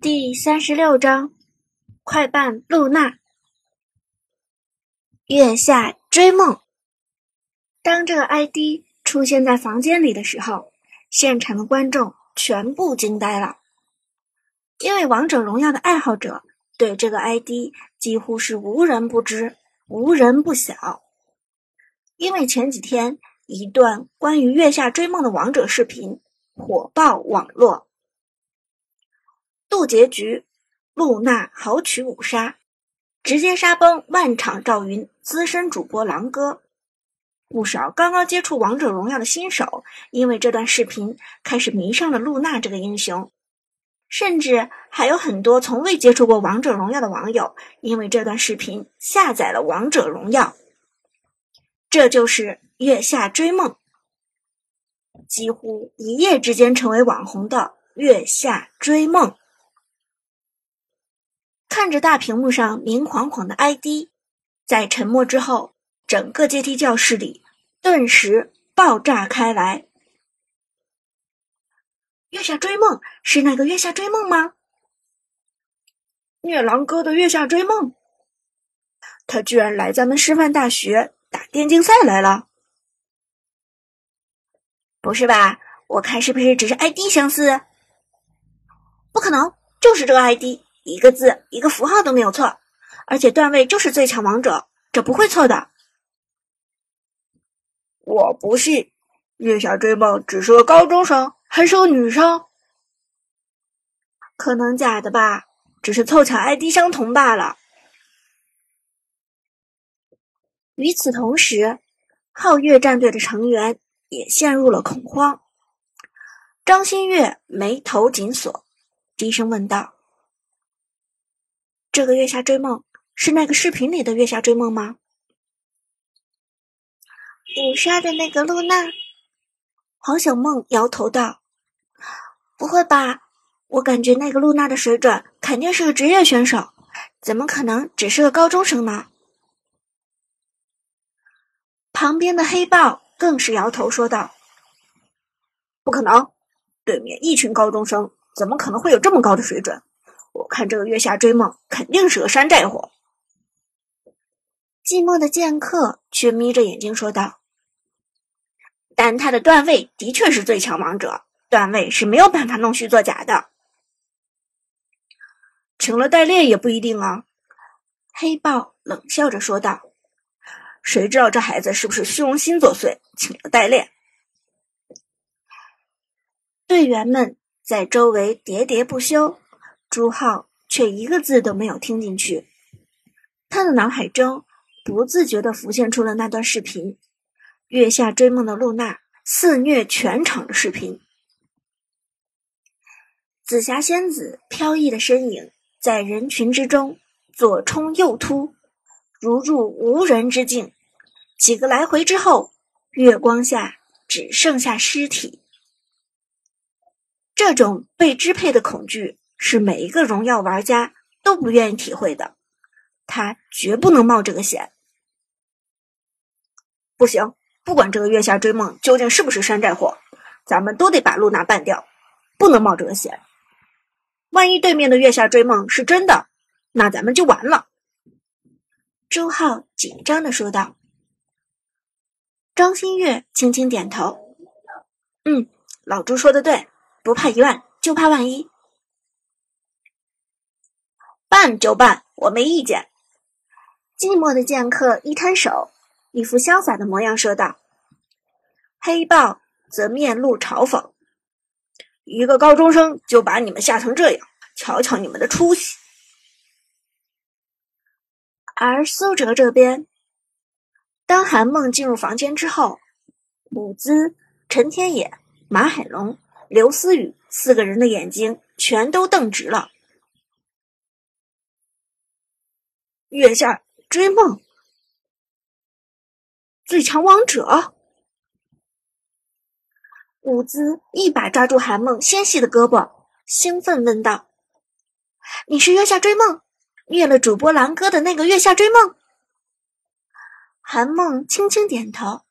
第三十六章，快伴露娜。月下追梦。当这个 ID 出现在房间里的时候，现场的观众全部惊呆了，因为王者荣耀的爱好者对这个 ID 几乎是无人不知、无人不晓。因为前几天一段关于月下追梦的王者视频火爆网络。渡劫局，露娜豪取五杀，直接杀崩万场赵云资深主播狼哥。不少刚刚接触王者荣耀的新手，因为这段视频开始迷上了露娜这个英雄，甚至还有很多从未接触过王者荣耀的网友，因为这段视频下载了王者荣耀。这就是月下追梦，几乎一夜之间成为网红的月下追梦。看着大屏幕上明晃晃的 ID，在沉默之后，整个阶梯教室里顿时爆炸开来。月下追梦是那个月下追梦吗？虐狼哥的月下追梦，他居然来咱们师范大学打电竞赛来了？不是吧？我看是不是只是 ID 相似？不可能，就是这个 ID。一个字，一个符号都没有错，而且段位就是最强王者，这不会错的。我不信，月下追梦只是个高中生，还是个女生，可能假的吧，只是凑巧 ID 相同罢了。与此同时，皓月战队的成员也陷入了恐慌。张馨月眉头紧锁，低声问道。这个月下追梦是那个视频里的月下追梦吗？五杀的那个露娜，黄小梦摇头道：“不会吧，我感觉那个露娜的水准肯定是个职业选手，怎么可能只是个高中生呢？”旁边的黑豹更是摇头说道：“不可能，对面一群高中生，怎么可能会有这么高的水准？”我看这个月下追梦肯定是个山寨货。寂寞的剑客却眯着眼睛说道：“但他的段位的确是最强王者，段位是没有办法弄虚作假的。请了代练也不一定啊。”黑豹冷笑着说道：“谁知道这孩子是不是虚荣心作祟，请了代练？”队员们在周围喋喋不休。朱浩却一个字都没有听进去，他的脑海中不自觉地浮现出了那段视频：月下追梦的露娜肆虐全场的视频。紫霞仙子飘逸的身影在人群之中左冲右突，如入无人之境。几个来回之后，月光下只剩下尸体。这种被支配的恐惧。是每一个荣耀玩家都不愿意体会的，他绝不能冒这个险。不行，不管这个月下追梦究竟是不是山寨货，咱们都得把露娜办掉，不能冒这个险。万一对面的月下追梦是真的，那咱们就完了。周浩紧张的说道。张馨月轻轻点头：“嗯，老朱说的对，不怕一万，就怕万一。”办就办，我没意见。寂寞的剑客一摊手，一副潇洒的模样说道。黑豹则面露嘲讽：“一个高中生就把你们吓成这样，瞧瞧你们的出息。”而苏哲这边，当韩梦进入房间之后，伍兹、陈天野、马海龙、刘思雨四个人的眼睛全都瞪直了。月下追梦，最强王者。伍兹一把抓住韩梦纤细的胳膊，兴奋问道：“你是月下追梦，虐了主播狼哥的那个月下追梦？”韩梦轻轻点头：“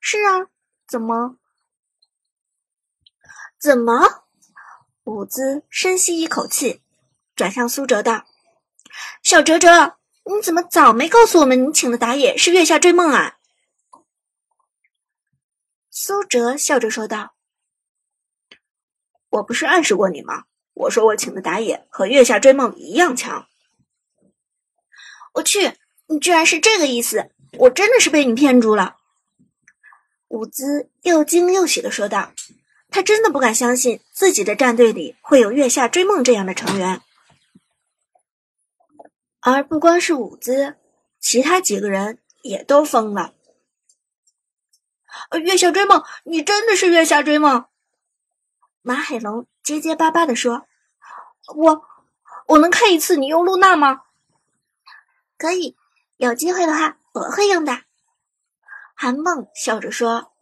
是啊，怎么？怎么？”伍兹深吸一口气，转向苏哲道：“小哲哲，你怎么早没告诉我们你请的打野是月下追梦啊？”苏哲笑着说道：“我不是暗示过你吗？我说我请的打野和月下追梦一样强。”我去，你居然是这个意思！我真的是被你骗住了。”伍兹又惊又喜的说道。他真的不敢相信自己的战队里会有月下追梦这样的成员，而不光是伍兹，其他几个人也都疯了。月下追梦，你真的是月下追梦？马海龙结结巴巴的说：“我，我能看一次你用露娜吗？”“可以，有机会的话我会用的。”韩梦笑着说：“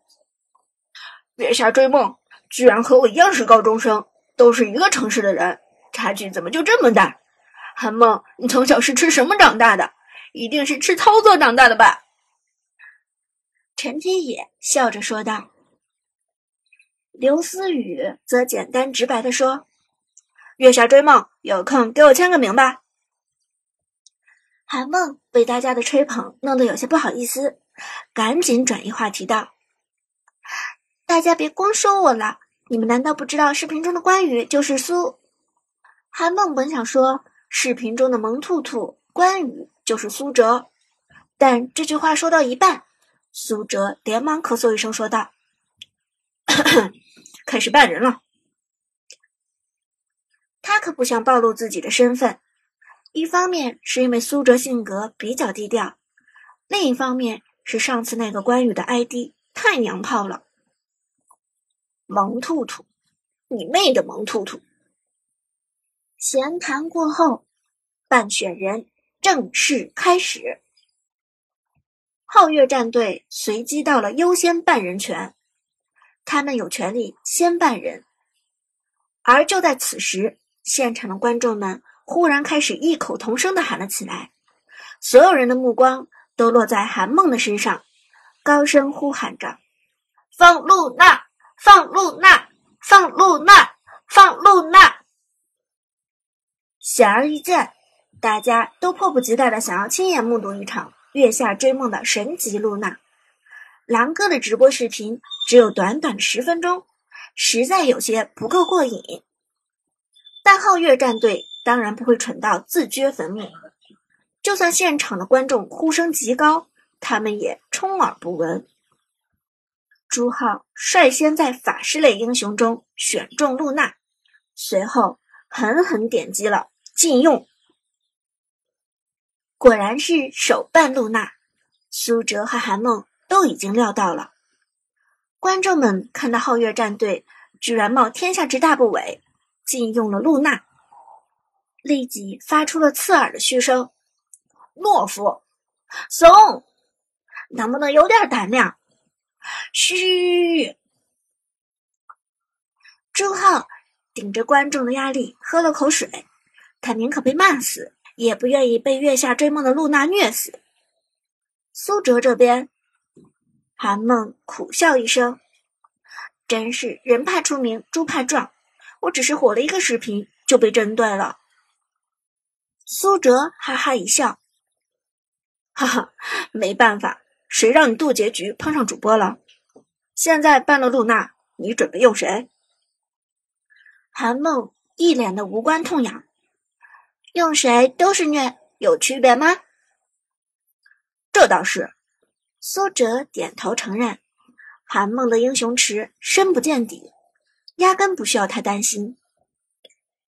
月下追梦。”居然和我一样是高中生，都是一个城市的人，差距怎么就这么大？韩梦，你从小是吃什么长大的？一定是吃操作长大的吧？陈天野笑着说道。刘思雨则简单直白的说：“月下追梦，有空给我签个名吧。”韩梦被大家的吹捧弄得有些不好意思，赶紧转移话题道。大家别光说我了，你们难道不知道视频中的关羽就是苏？韩梦本想说视频中的萌兔兔关羽就是苏哲，但这句话说到一半，苏哲连忙咳嗽一声说道：“ 开始扮人了。”他可不想暴露自己的身份，一方面是因为苏哲性格比较低调，另一方面是上次那个关羽的 ID 太娘炮了。萌兔兔，你妹的萌兔兔！闲谈过后，办选人正式开始。皓月战队随机到了优先办人权，他们有权利先办人。而就在此时，现场的观众们忽然开始异口同声的喊了起来，所有人的目光都落在韩梦的身上，高声呼喊着：“放露娜！”放露娜，放露娜，放露娜！显而易见，大家都迫不及待的想要亲眼目睹一场月下追梦的神级露娜。狼哥的直播视频只有短短十分钟，实在有些不够过瘾。但皓月战队当然不会蠢到自掘坟墓，就算现场的观众呼声极高，他们也充耳不闻。朱浩率先在法师类英雄中选中露娜，随后狠狠点击了禁用。果然是手办露娜，苏哲和韩梦都已经料到了。观众们看到皓月战队居然冒天下之大不韪，禁用了露娜，立即发出了刺耳的嘘声：“懦夫，怂，能不能有点胆量？”嘘！朱浩顶着观众的压力喝了口水，他宁可被骂死，也不愿意被月下追梦的露娜虐死。苏哲这边，韩梦苦笑一声：“真是人怕出名，猪怕壮。我只是火了一个视频，就被针对了。”苏哲哈哈一笑：“哈哈，没办法。”谁让你渡劫局碰上主播了？现在办了露娜，你准备用谁？韩梦一脸的无关痛痒，用谁都是虐，有区别吗？这倒是。苏哲点头承认，韩梦的英雄池深不见底，压根不需要他担心。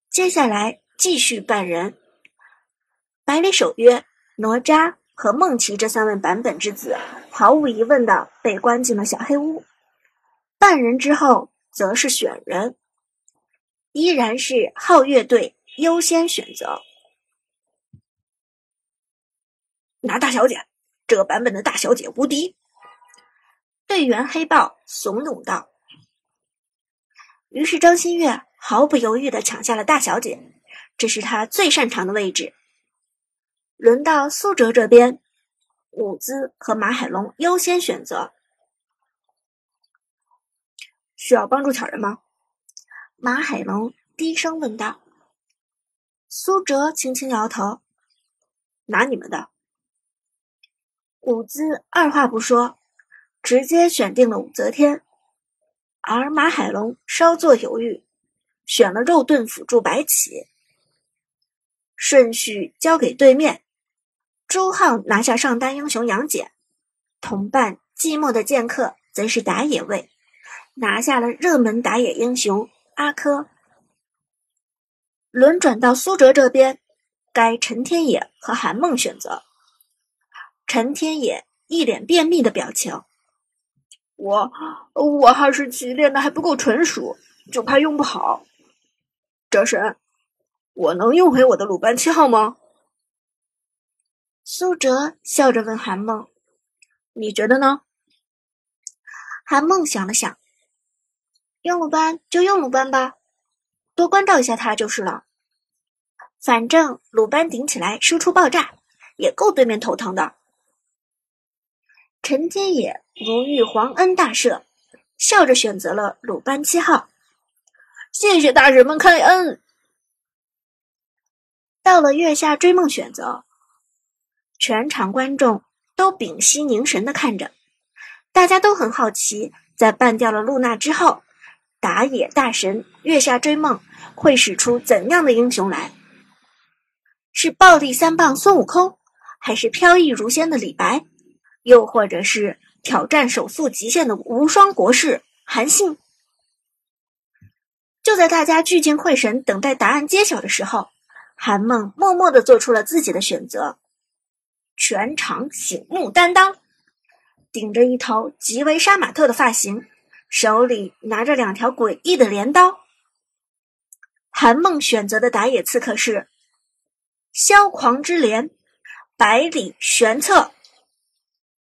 接下来继续扮人，百里守约哪吒。和梦琪这三位版本之子，毫无疑问的被关进了小黑屋。扮人之后，则是选人，依然是皓月队优先选择。拿大小姐，这个版本的大小姐无敌。队员黑豹怂恿道。于是张馨月毫不犹豫的抢下了大小姐，这是她最擅长的位置。轮到苏哲这边，伍兹和马海龙优先选择。需要帮助抢人吗？马海龙低声问道。苏哲轻轻摇头：“拿你们的。”伍兹二话不说，直接选定了武则天，而马海龙稍作犹豫，选了肉盾辅助白起。顺序交给对面，朱浩拿下上单英雄杨戬，同伴寂寞的剑客则是打野位，拿下了热门打野英雄阿珂。轮转到苏哲这边，该陈天野和韩梦选择。陈天野一脸便秘的表情，我我哈士奇练的还不够纯熟，就怕用不好。哲神。我能用回我的鲁班七号吗？苏哲笑着问韩梦：“你觉得呢？”韩梦想了想：“用鲁班就用鲁班吧，多关照一下他就是了。反正鲁班顶起来输出爆炸，也够对面头疼的。”陈天野如遇皇恩大赦，笑着选择了鲁班七号。谢谢大人们开恩。到了月下追梦选择，全场观众都屏息凝神的看着，大家都很好奇，在办掉了露娜之后，打野大神月下追梦会使出怎样的英雄来？是暴力三棒孙悟空，还是飘逸如仙的李白，又或者是挑战手速极限的无双国士韩信？就在大家聚精会神等待答案揭晓的时候。韩梦默默的做出了自己的选择，全场醒目担当，顶着一头极为杀马特的发型，手里拿着两条诡异的镰刀。韩梦选择的打野刺客是萧狂之镰，百里玄策。